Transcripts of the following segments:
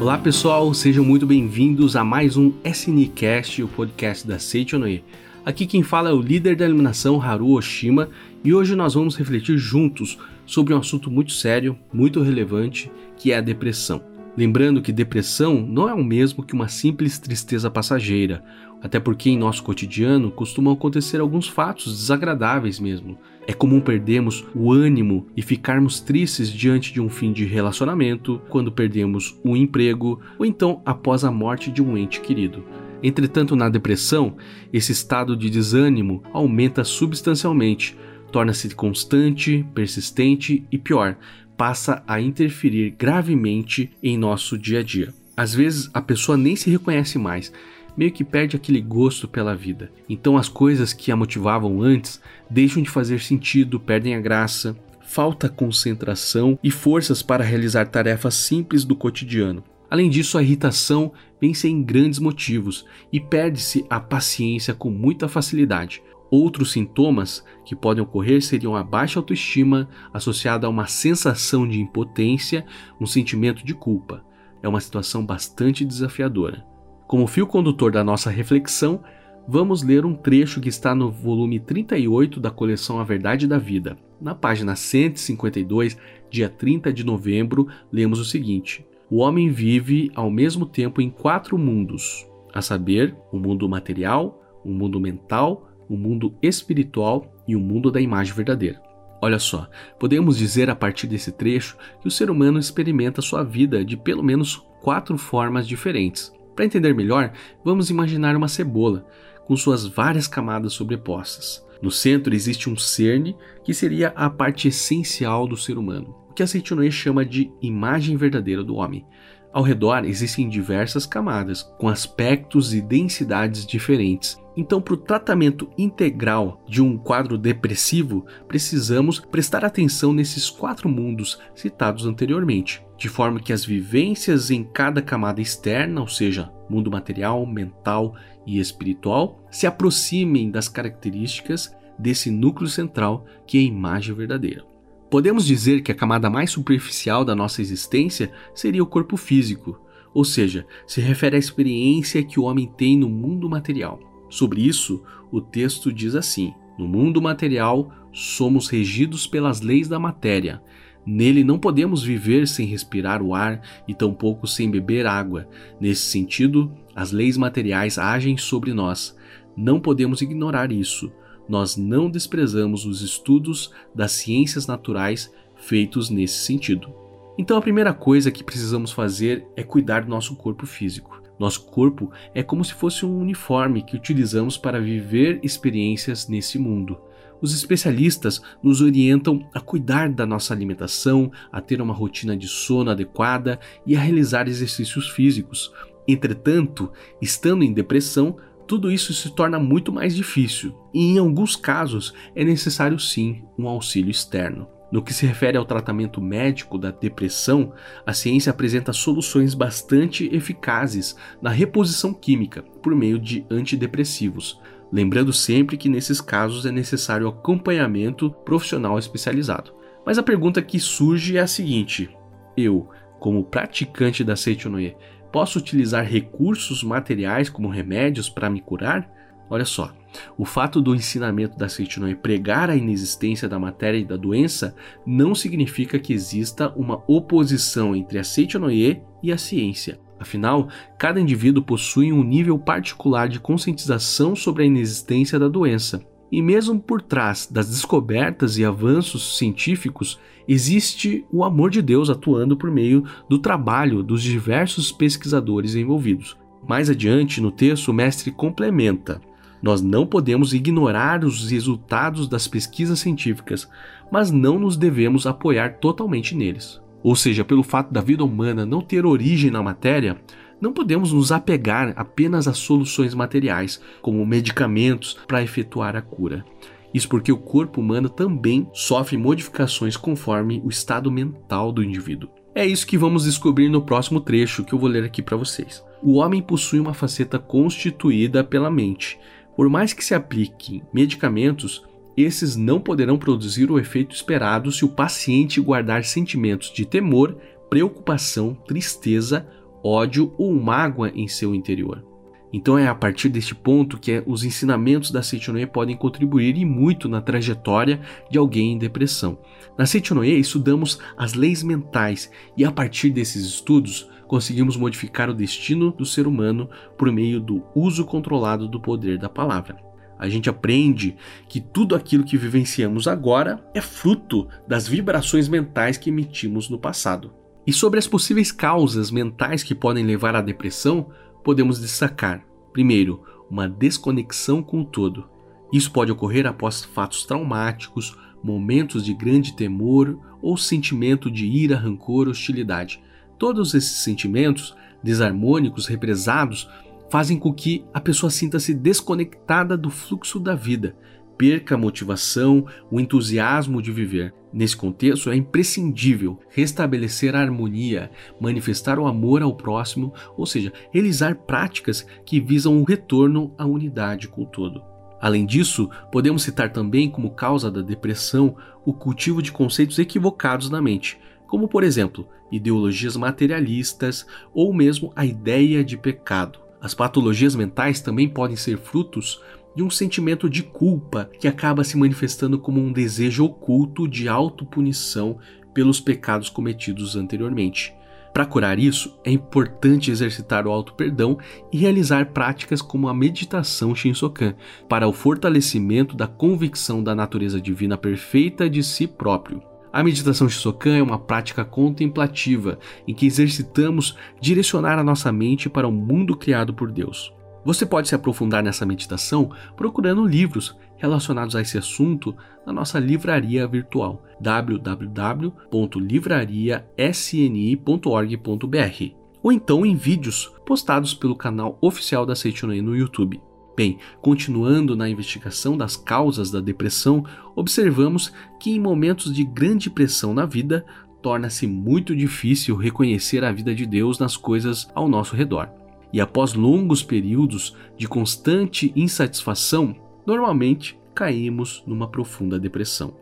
Olá pessoal, sejam muito bem-vindos a mais um SNCast, o podcast da Seichonoe. Aqui quem fala é o líder da iluminação Haru Oshima e hoje nós vamos refletir juntos sobre um assunto muito sério, muito relevante, que é a depressão. Lembrando que depressão não é o mesmo que uma simples tristeza passageira, até porque em nosso cotidiano costumam acontecer alguns fatos desagradáveis mesmo. É comum perdermos o ânimo e ficarmos tristes diante de um fim de relacionamento, quando perdemos o um emprego ou então após a morte de um ente querido. Entretanto, na depressão, esse estado de desânimo aumenta substancialmente, torna-se constante, persistente e pior, passa a interferir gravemente em nosso dia a dia. Às vezes a pessoa nem se reconhece mais, meio que perde aquele gosto pela vida. Então as coisas que a motivavam antes deixam de fazer sentido, perdem a graça, falta concentração e forças para realizar tarefas simples do cotidiano. Além disso, a irritação vem sem grandes motivos e perde-se a paciência com muita facilidade. Outros sintomas que podem ocorrer seriam a baixa autoestima associada a uma sensação de impotência, um sentimento de culpa. É uma situação bastante desafiadora. Como fio condutor da nossa reflexão, vamos ler um trecho que está no volume 38 da coleção A Verdade da Vida. Na página 152, dia 30 de novembro, lemos o seguinte: O homem vive ao mesmo tempo em quatro mundos, a saber, o mundo material, o mundo mental, o mundo espiritual e o mundo da imagem verdadeira. Olha só, podemos dizer a partir desse trecho que o ser humano experimenta sua vida de pelo menos quatro formas diferentes. Para entender melhor, vamos imaginar uma cebola, com suas várias camadas sobrepostas. No centro existe um cerne, que seria a parte essencial do ser humano, o que a Seitonoe chama de imagem verdadeira do homem. Ao redor existem diversas camadas, com aspectos e densidades diferentes, então, para o tratamento integral de um quadro depressivo, precisamos prestar atenção nesses quatro mundos citados anteriormente, de forma que as vivências em cada camada externa, ou seja, mundo material, mental e espiritual, se aproximem das características desse núcleo central que é a imagem verdadeira. Podemos dizer que a camada mais superficial da nossa existência seria o corpo físico, ou seja, se refere à experiência que o homem tem no mundo material. Sobre isso, o texto diz assim: No mundo material, somos regidos pelas leis da matéria. Nele não podemos viver sem respirar o ar e tampouco sem beber água. Nesse sentido, as leis materiais agem sobre nós. Não podemos ignorar isso. Nós não desprezamos os estudos das ciências naturais feitos nesse sentido. Então, a primeira coisa que precisamos fazer é cuidar do nosso corpo físico. Nosso corpo é como se fosse um uniforme que utilizamos para viver experiências nesse mundo. Os especialistas nos orientam a cuidar da nossa alimentação, a ter uma rotina de sono adequada e a realizar exercícios físicos. Entretanto, estando em depressão, tudo isso se torna muito mais difícil e, em alguns casos, é necessário sim um auxílio externo. No que se refere ao tratamento médico da depressão, a ciência apresenta soluções bastante eficazes na reposição química por meio de antidepressivos, lembrando sempre que nesses casos é necessário acompanhamento profissional especializado. Mas a pergunta que surge é a seguinte: eu, como praticante da Seichonoye, posso utilizar recursos materiais como remédios para me curar? Olha só, o fato do ensinamento da Seitonoi pregar a inexistência da matéria e da doença não significa que exista uma oposição entre a Seitonoi e a ciência. Afinal, cada indivíduo possui um nível particular de conscientização sobre a inexistência da doença. E mesmo por trás das descobertas e avanços científicos, existe o amor de Deus atuando por meio do trabalho dos diversos pesquisadores envolvidos. Mais adiante no texto, o mestre complementa: nós não podemos ignorar os resultados das pesquisas científicas, mas não nos devemos apoiar totalmente neles. Ou seja, pelo fato da vida humana não ter origem na matéria, não podemos nos apegar apenas a soluções materiais, como medicamentos para efetuar a cura. Isso porque o corpo humano também sofre modificações conforme o estado mental do indivíduo. É isso que vamos descobrir no próximo trecho que eu vou ler aqui para vocês. O homem possui uma faceta constituída pela mente, por mais que se apliquem medicamentos, esses não poderão produzir o efeito esperado se o paciente guardar sentimentos de temor, preocupação, tristeza ódio ou mágoa em seu interior. Então é a partir deste ponto que os ensinamentos da Seichonoye podem contribuir e muito na trajetória de alguém em depressão. Na Seichonoye estudamos as leis mentais e a partir desses estudos conseguimos modificar o destino do ser humano por meio do uso controlado do poder da palavra. A gente aprende que tudo aquilo que vivenciamos agora é fruto das vibrações mentais que emitimos no passado. E sobre as possíveis causas mentais que podem levar à depressão, podemos destacar: primeiro, uma desconexão com o todo. Isso pode ocorrer após fatos traumáticos, momentos de grande temor ou sentimento de ira, rancor, hostilidade. Todos esses sentimentos desarmônicos, represados, fazem com que a pessoa sinta-se desconectada do fluxo da vida, perca a motivação, o entusiasmo de viver. Nesse contexto, é imprescindível restabelecer a harmonia, manifestar o amor ao próximo, ou seja, realizar práticas que visam o retorno à unidade com o todo. Além disso, podemos citar também como causa da depressão o cultivo de conceitos equivocados na mente, como por exemplo, ideologias materialistas ou mesmo a ideia de pecado. As patologias mentais também podem ser frutos de um sentimento de culpa que acaba se manifestando como um desejo oculto de autopunição pelos pecados cometidos anteriormente. Para curar isso, é importante exercitar o auto-perdão e realizar práticas como a meditação Shinsokan para o fortalecimento da convicção da natureza divina perfeita de si próprio. A meditação Shisokan é uma prática contemplativa em que exercitamos direcionar a nossa mente para o mundo criado por Deus. Você pode se aprofundar nessa meditação procurando livros relacionados a esse assunto na nossa livraria virtual www.livrariasni.org.br ou então em vídeos postados pelo canal oficial da Seitonei no YouTube. Bem, continuando na investigação das causas da depressão, observamos que em momentos de grande pressão na vida, torna-se muito difícil reconhecer a vida de Deus nas coisas ao nosso redor e após longos períodos de constante insatisfação, normalmente caímos numa profunda depressão.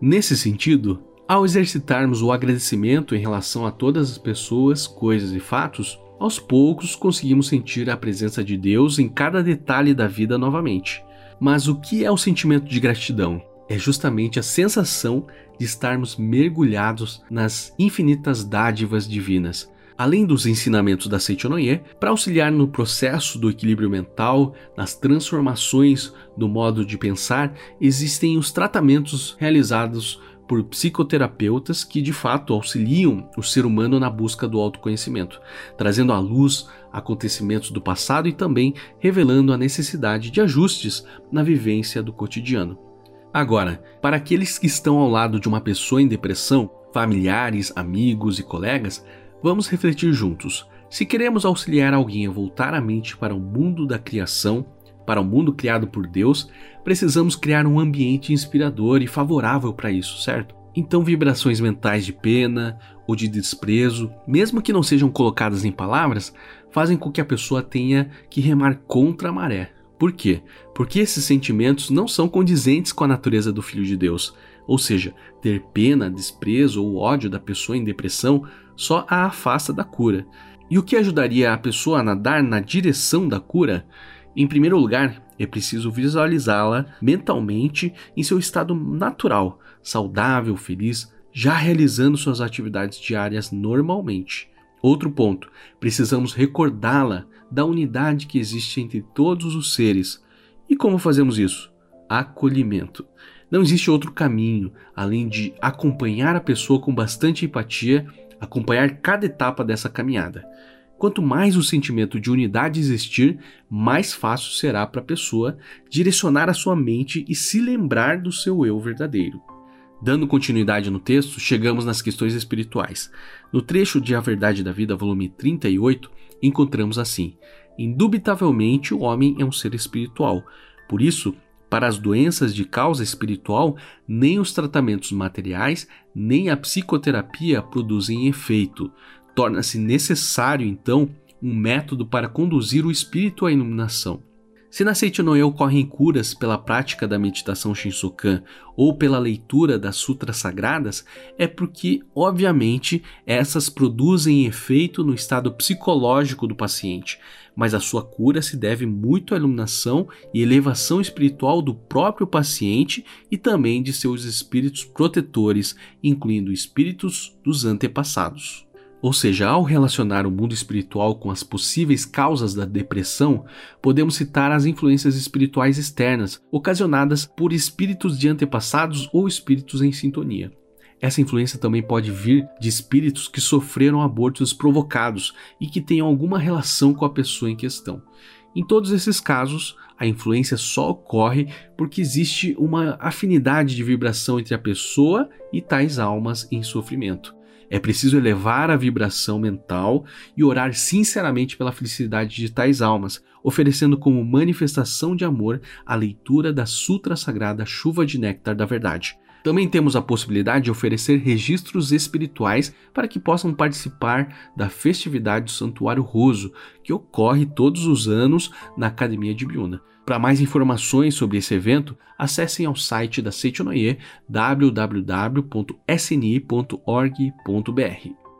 Nesse sentido, ao exercitarmos o agradecimento em relação a todas as pessoas, coisas e fatos, aos poucos conseguimos sentir a presença de Deus em cada detalhe da vida novamente. Mas o que é o sentimento de gratidão? É justamente a sensação de estarmos mergulhados nas infinitas dádivas divinas, além dos ensinamentos da Seichonoye, para auxiliar no processo do equilíbrio mental, nas transformações do modo de pensar, existem os tratamentos realizados por psicoterapeutas que de fato auxiliam o ser humano na busca do autoconhecimento, trazendo à luz acontecimentos do passado e também revelando a necessidade de ajustes na vivência do cotidiano. Agora, para aqueles que estão ao lado de uma pessoa em depressão, familiares, amigos e colegas, Vamos refletir juntos. Se queremos auxiliar alguém a voltar a mente para o mundo da criação, para o mundo criado por Deus, precisamos criar um ambiente inspirador e favorável para isso, certo? Então, vibrações mentais de pena ou de desprezo, mesmo que não sejam colocadas em palavras, fazem com que a pessoa tenha que remar contra a maré. Por quê? Porque esses sentimentos não são condizentes com a natureza do Filho de Deus. Ou seja, ter pena, desprezo ou ódio da pessoa em depressão só a afasta da cura. E o que ajudaria a pessoa a nadar na direção da cura? Em primeiro lugar, é preciso visualizá-la mentalmente em seu estado natural, saudável, feliz, já realizando suas atividades diárias normalmente. Outro ponto, precisamos recordá-la da unidade que existe entre todos os seres. E como fazemos isso? Acolhimento. Não existe outro caminho além de acompanhar a pessoa com bastante empatia acompanhar cada etapa dessa caminhada. Quanto mais o sentimento de unidade existir, mais fácil será para a pessoa direcionar a sua mente e se lembrar do seu eu verdadeiro. Dando continuidade no texto, chegamos nas questões espirituais. No trecho de A Verdade da Vida, volume 38, encontramos assim: Indubitavelmente o homem é um ser espiritual. Por isso, para as doenças de causa espiritual, nem os tratamentos materiais, nem a psicoterapia produzem efeito. Torna-se necessário, então, um método para conduzir o espírito à iluminação. Se na Seitinoe ocorrem curas pela prática da meditação Shinsokan ou pela leitura das sutras sagradas, é porque, obviamente, essas produzem efeito no estado psicológico do paciente, mas a sua cura se deve muito à iluminação e elevação espiritual do próprio paciente e também de seus espíritos protetores, incluindo espíritos dos antepassados. Ou seja, ao relacionar o mundo espiritual com as possíveis causas da depressão, podemos citar as influências espirituais externas, ocasionadas por espíritos de antepassados ou espíritos em sintonia. Essa influência também pode vir de espíritos que sofreram abortos provocados e que tenham alguma relação com a pessoa em questão. Em todos esses casos, a influência só ocorre porque existe uma afinidade de vibração entre a pessoa e tais almas em sofrimento. É preciso elevar a vibração mental e orar sinceramente pela felicidade de tais almas, oferecendo como manifestação de amor a leitura da Sutra Sagrada Chuva de Néctar da Verdade. Também temos a possibilidade de oferecer registros espirituais para que possam participar da festividade do Santuário Roso, que ocorre todos os anos na Academia de Biuna. Para mais informações sobre esse evento, acessem ao site da Seichonoye www.sni.org.br.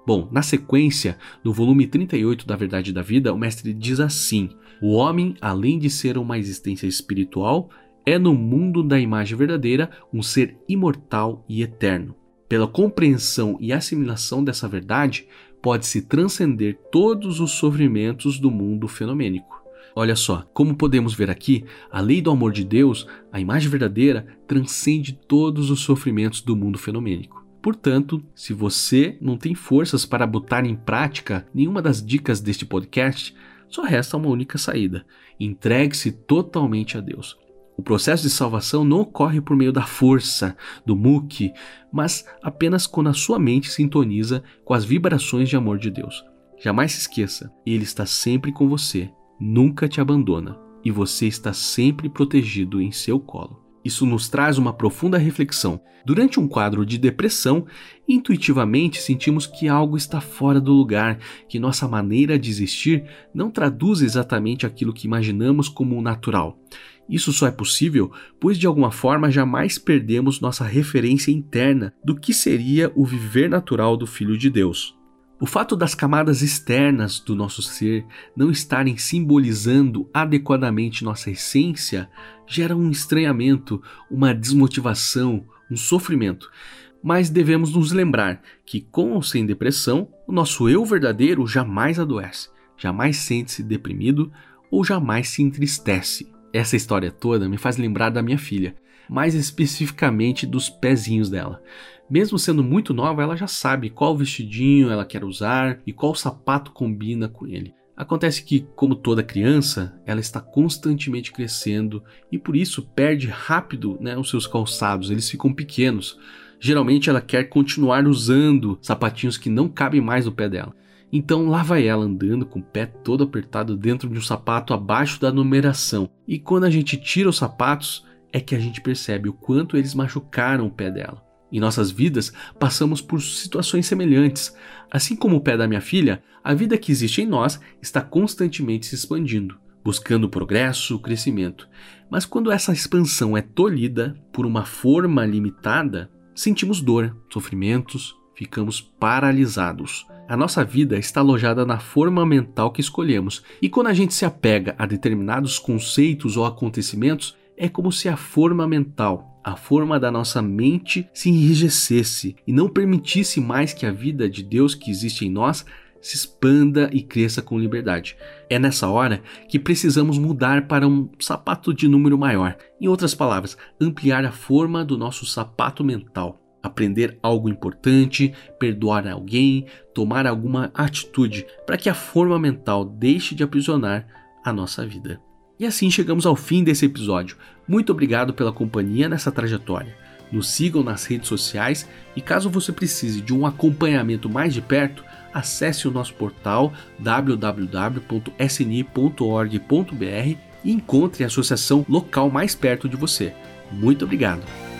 Bom, na sequência, no volume 38 da Verdade da Vida, o mestre diz assim: O homem, além de ser uma existência espiritual, é no mundo da imagem verdadeira um ser imortal e eterno. Pela compreensão e assimilação dessa verdade, pode-se transcender todos os sofrimentos do mundo fenomênico. Olha só, como podemos ver aqui, a lei do amor de Deus, a imagem verdadeira, transcende todos os sofrimentos do mundo fenomênico. Portanto, se você não tem forças para botar em prática nenhuma das dicas deste podcast, só resta uma única saída: entregue-se totalmente a Deus. O processo de salvação não ocorre por meio da força, do muque, mas apenas quando a sua mente sintoniza com as vibrações de amor de Deus. Jamais se esqueça, Ele está sempre com você nunca te abandona e você está sempre protegido em seu colo. Isso nos traz uma profunda reflexão. Durante um quadro de depressão, intuitivamente sentimos que algo está fora do lugar, que nossa maneira de existir não traduz exatamente aquilo que imaginamos como natural. Isso só é possível pois de alguma forma jamais perdemos nossa referência interna do que seria o viver natural do Filho de Deus. O fato das camadas externas do nosso ser não estarem simbolizando adequadamente nossa essência gera um estranhamento, uma desmotivação, um sofrimento. Mas devemos nos lembrar que, com ou sem depressão, o nosso eu verdadeiro jamais adoece, jamais sente-se deprimido ou jamais se entristece. Essa história toda me faz lembrar da minha filha, mais especificamente dos pezinhos dela. Mesmo sendo muito nova, ela já sabe qual vestidinho ela quer usar e qual sapato combina com ele. Acontece que, como toda criança, ela está constantemente crescendo e por isso perde rápido né, os seus calçados, eles ficam pequenos. Geralmente ela quer continuar usando sapatinhos que não cabem mais no pé dela. Então lá vai ela andando com o pé todo apertado dentro de um sapato abaixo da numeração. E quando a gente tira os sapatos, é que a gente percebe o quanto eles machucaram o pé dela. Em nossas vidas, passamos por situações semelhantes. Assim como o pé da minha filha, a vida que existe em nós está constantemente se expandindo, buscando progresso, crescimento. Mas quando essa expansão é tolhida por uma forma limitada, sentimos dor, sofrimentos, ficamos paralisados. A nossa vida está alojada na forma mental que escolhemos, e quando a gente se apega a determinados conceitos ou acontecimentos, é como se a forma mental a forma da nossa mente se enrijecesse e não permitisse mais que a vida de Deus que existe em nós se expanda e cresça com liberdade. É nessa hora que precisamos mudar para um sapato de número maior. Em outras palavras, ampliar a forma do nosso sapato mental. Aprender algo importante, perdoar alguém, tomar alguma atitude para que a forma mental deixe de aprisionar a nossa vida. E assim chegamos ao fim desse episódio. Muito obrigado pela companhia nessa trajetória. Nos sigam nas redes sociais e caso você precise de um acompanhamento mais de perto, acesse o nosso portal www.sni.org.br e encontre a associação local mais perto de você. Muito obrigado!